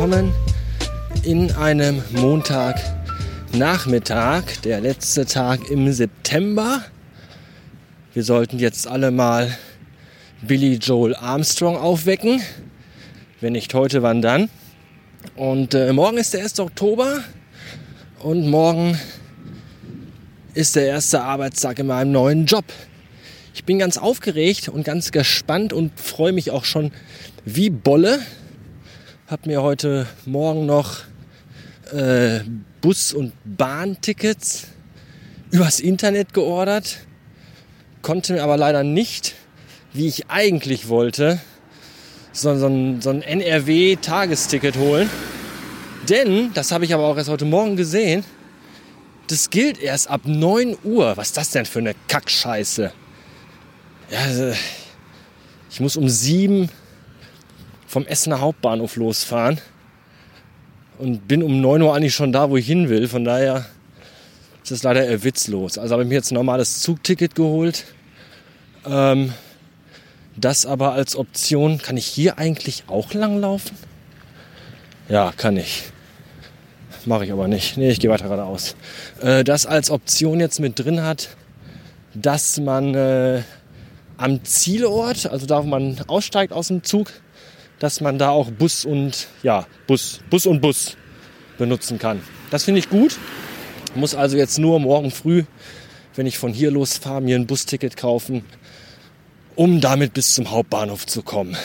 willkommen in einem Montagnachmittag, der letzte Tag im September. Wir sollten jetzt alle mal Billy Joel Armstrong aufwecken. Wenn nicht heute, wann dann? Und äh, morgen ist der 1. Oktober und morgen ist der erste Arbeitstag in meinem neuen Job. Ich bin ganz aufgeregt und ganz gespannt und freue mich auch schon wie Bolle. Hab mir heute Morgen noch äh, Bus- und Bahntickets übers Internet geordert, konnte mir aber leider nicht, wie ich eigentlich wollte, so, so ein, so ein NRW-Tagesticket holen. Denn, das habe ich aber auch erst heute Morgen gesehen, das gilt erst ab 9 Uhr. Was ist das denn für eine Kackscheiße? Ja, also, ich muss um 7 vom Essener Hauptbahnhof losfahren und bin um 9 Uhr eigentlich schon da, wo ich hin will. Von daher ist das leider eher witzlos. Also habe ich mir jetzt ein normales Zugticket geholt. Ähm, das aber als Option, kann ich hier eigentlich auch langlaufen? Ja, kann ich. Mache ich aber nicht. Nee, ich gehe weiter geradeaus. Äh, das als Option jetzt mit drin hat, dass man äh, am Zielort, also da, wo man aussteigt aus dem Zug, dass man da auch Bus und ja, Bus, Bus und Bus benutzen kann. Das finde ich gut. Muss also jetzt nur morgen früh, wenn ich von hier los fahre, mir ein Busticket kaufen, um damit bis zum Hauptbahnhof zu kommen.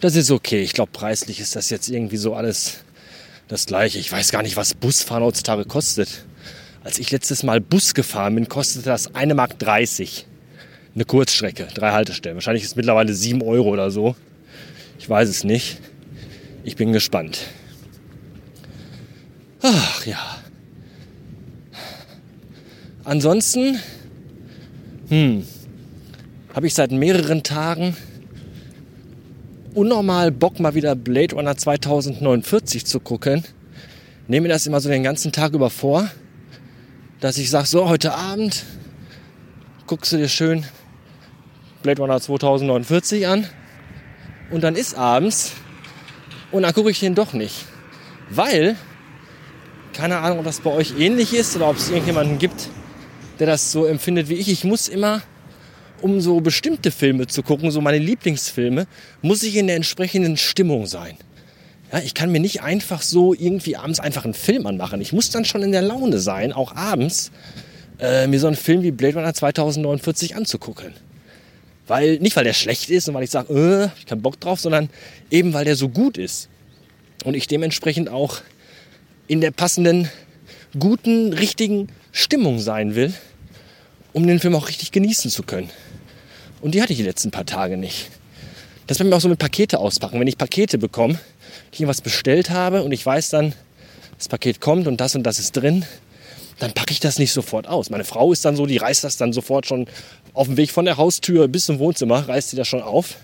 Das ist okay. Ich glaube, preislich ist das jetzt irgendwie so alles das gleiche. Ich weiß gar nicht, was Busfahren heutzutage kostet. Als ich letztes Mal Bus gefahren bin, kostete das 1,30 Mark eine Kurzstrecke, drei Haltestellen. Wahrscheinlich ist es mittlerweile 7 Euro oder so. Ich weiß es nicht. Ich bin gespannt. Ach ja. Ansonsten hm, habe ich seit mehreren Tagen unnormal Bock, mal wieder Blade Runner 2049 zu gucken. Nehme mir das immer so den ganzen Tag über vor, dass ich sage, so heute Abend guckst du dir schön Blade Runner 2049 an und dann ist abends und dann gucke ich den doch nicht. Weil, keine Ahnung, ob das bei euch ähnlich ist oder ob es irgendjemanden gibt, der das so empfindet wie ich. Ich muss immer, um so bestimmte Filme zu gucken, so meine Lieblingsfilme, muss ich in der entsprechenden Stimmung sein. Ja, ich kann mir nicht einfach so irgendwie abends einfach einen Film anmachen. Ich muss dann schon in der Laune sein, auch abends, äh, mir so einen Film wie Blade Runner 2049 anzugucken. Weil, nicht weil der schlecht ist und weil ich sage, äh, ich keinen Bock drauf, sondern eben weil der so gut ist. Und ich dementsprechend auch in der passenden, guten, richtigen Stimmung sein will, um den Film auch richtig genießen zu können. Und die hatte ich die letzten paar Tage nicht. Das wird mir auch so mit Pakete auspacken. Wenn ich Pakete bekomme, ich was bestellt habe und ich weiß dann, das Paket kommt und das und das ist drin, dann packe ich das nicht sofort aus. Meine Frau ist dann so, die reißt das dann sofort schon auf dem Weg von der Haustür bis zum Wohnzimmer, reißt sie das schon auf.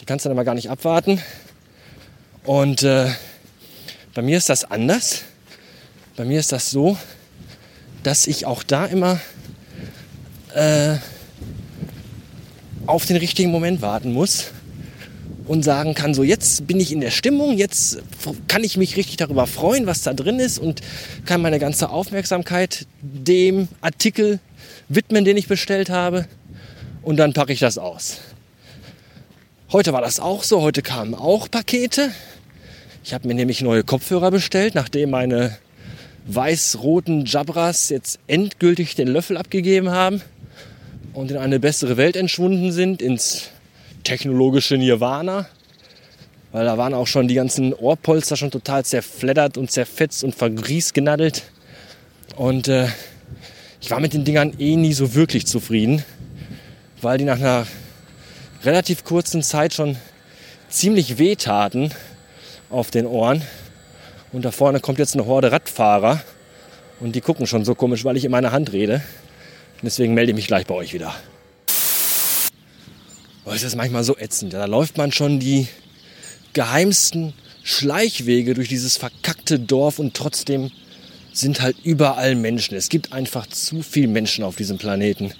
Die kannst du dann aber gar nicht abwarten. Und äh, bei mir ist das anders. Bei mir ist das so, dass ich auch da immer äh, auf den richtigen Moment warten muss und sagen kann, so jetzt bin ich in der Stimmung, jetzt kann ich mich richtig darüber freuen, was da drin ist und kann meine ganze Aufmerksamkeit dem Artikel widmen, den ich bestellt habe und dann packe ich das aus. Heute war das auch so, heute kamen auch Pakete. Ich habe mir nämlich neue Kopfhörer bestellt, nachdem meine weiß-roten Jabras jetzt endgültig den Löffel abgegeben haben und in eine bessere Welt entschwunden sind, ins technologische Nirvana. Weil da waren auch schon die ganzen Ohrpolster schon total zerfleddert und zerfetzt und vergriesgenaddelt. Und äh, ich war mit den Dingern eh nie so wirklich zufrieden, weil die nach einer relativ kurzen Zeit schon ziemlich wehtaten auf den Ohren. Und da vorne kommt jetzt eine Horde Radfahrer und die gucken schon so komisch, weil ich in meiner Hand rede. deswegen melde ich mich gleich bei euch wieder. Oh, ist das manchmal so ätzend. Da läuft man schon die geheimsten Schleichwege durch dieses verkackte Dorf und trotzdem sind halt überall Menschen. Es gibt einfach zu viele Menschen auf diesem Planeten.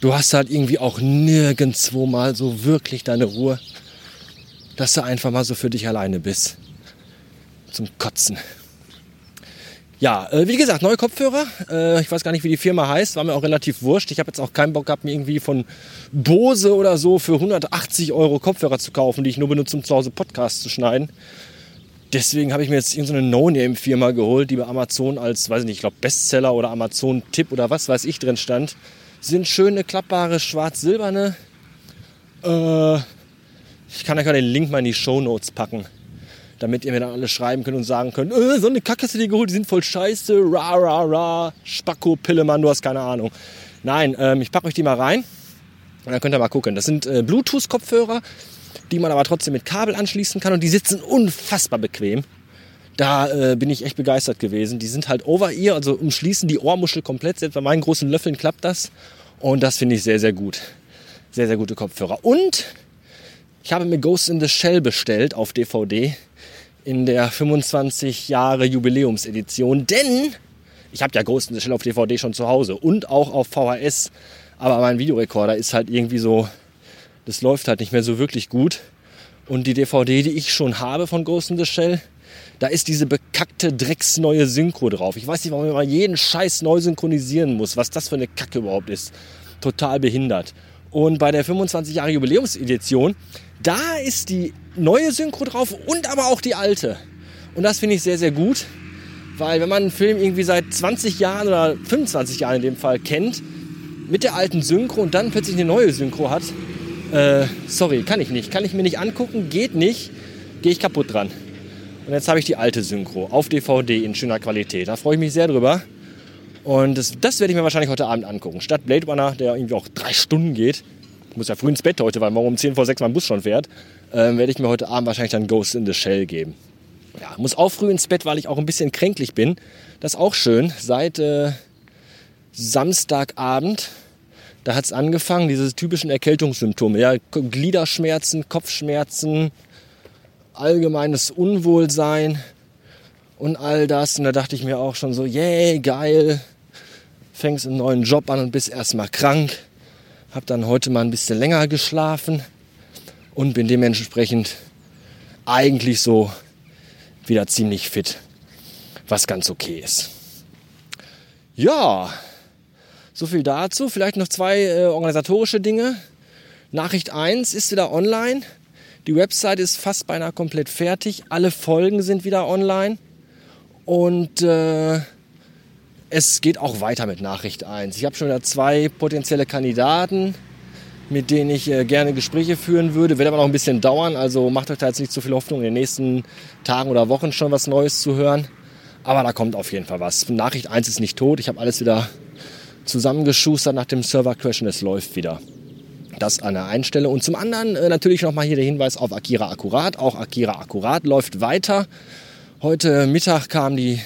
Du hast halt irgendwie auch nirgendwo mal so wirklich deine Ruhe, dass du einfach mal so für dich alleine bist. zum Kotzen. Ja, äh, wie gesagt, neue Kopfhörer. Äh, ich weiß gar nicht, wie die Firma heißt. War mir auch relativ wurscht. Ich habe jetzt auch keinen Bock gehabt, mir irgendwie von Bose oder so für 180 Euro Kopfhörer zu kaufen, die ich nur benutze, um zu Hause Podcasts zu schneiden. Deswegen habe ich mir jetzt irgendeine No-Name-Firma geholt, die bei Amazon als, weiß ich nicht, ich glaube Bestseller oder Amazon-Tipp oder was weiß ich drin stand. Sind schöne, klappbare, schwarz-silberne. Äh, ich kann euch ja den Link mal in die Show Notes packen damit ihr mir dann alle schreiben könnt und sagen könnt, äh, so eine Kacke hast du dir geholt, die sind voll scheiße, ra, ra, ra, Spacko, Pillemann, du hast keine Ahnung. Nein, ähm, ich packe euch die mal rein und dann könnt ihr mal gucken. Das sind äh, Bluetooth-Kopfhörer, die man aber trotzdem mit Kabel anschließen kann und die sitzen unfassbar bequem. Da äh, bin ich echt begeistert gewesen. Die sind halt over-ear, also umschließen die Ohrmuschel komplett. Selbst bei meinen großen Löffeln klappt das. Und das finde ich sehr, sehr gut. Sehr, sehr gute Kopfhörer. Und ich habe mir Ghost in the Shell bestellt auf DVD in der 25 Jahre Jubiläumsedition, denn ich habe ja the Shell auf DVD schon zu Hause und auch auf VHS, aber mein Videorekorder ist halt irgendwie so, das läuft halt nicht mehr so wirklich gut. Und die DVD, die ich schon habe von Ghost in the Shell, da ist diese bekackte drecksneue Synchro drauf. Ich weiß nicht, warum man jeden Scheiß neu synchronisieren muss, was das für eine Kacke überhaupt ist. Total behindert. Und bei der 25 Jahre Jubiläumsedition, da ist die neue Synchro drauf und aber auch die alte. Und das finde ich sehr, sehr gut, weil wenn man einen Film irgendwie seit 20 Jahren oder 25 Jahren in dem Fall kennt, mit der alten Synchro und dann plötzlich eine neue Synchro hat, äh, sorry, kann ich nicht. Kann ich mir nicht angucken, geht nicht, gehe ich kaputt dran. Und jetzt habe ich die alte Synchro auf DVD in schöner Qualität. Da freue ich mich sehr drüber. Und das, das werde ich mir wahrscheinlich heute Abend angucken. Statt Blade Runner, der irgendwie auch drei Stunden geht, ich muss ja früh ins Bett heute, weil morgen um 10 vor 6 mein Bus schon fährt, ähm, werde ich mir heute Abend wahrscheinlich dann Ghost in the Shell geben. Ja, muss auch früh ins Bett, weil ich auch ein bisschen kränklich bin. Das ist auch schön. Seit äh, Samstagabend, da hat es angefangen, diese typischen Erkältungssymptome. Ja, Gliederschmerzen, Kopfschmerzen, allgemeines Unwohlsein und all das. Und da dachte ich mir auch schon so, yay, geil. Fängst einen neuen Job an und bist erstmal krank. Hab dann heute mal ein bisschen länger geschlafen und bin dementsprechend eigentlich so wieder ziemlich fit, was ganz okay ist. Ja, so viel dazu. Vielleicht noch zwei äh, organisatorische Dinge. Nachricht 1 ist wieder online. Die Website ist fast beinahe komplett fertig. Alle Folgen sind wieder online. Und äh, es geht auch weiter mit Nachricht 1. Ich habe schon wieder zwei potenzielle Kandidaten mit denen ich äh, gerne Gespräche führen würde. Wird aber noch ein bisschen dauern, also macht euch da jetzt nicht so viel Hoffnung, in den nächsten Tagen oder Wochen schon was Neues zu hören. Aber da kommt auf jeden Fall was. Nachricht 1 ist nicht tot. Ich habe alles wieder zusammengeschustert nach dem Server-Crash und es läuft wieder. Das an der einen Stelle. Und zum anderen äh, natürlich nochmal hier der Hinweis auf Akira Akkurat. Auch Akira Akkurat läuft weiter. Heute Mittag kam die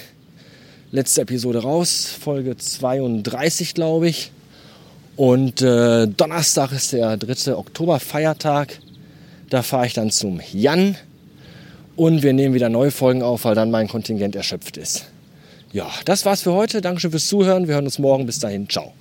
letzte Episode raus, Folge 32, glaube ich. Und äh, Donnerstag ist der 3. Oktober Feiertag. Da fahre ich dann zum Jan. Und wir nehmen wieder neue Folgen auf, weil dann mein Kontingent erschöpft ist. Ja, das war's für heute. Dankeschön fürs Zuhören. Wir hören uns morgen. Bis dahin. Ciao.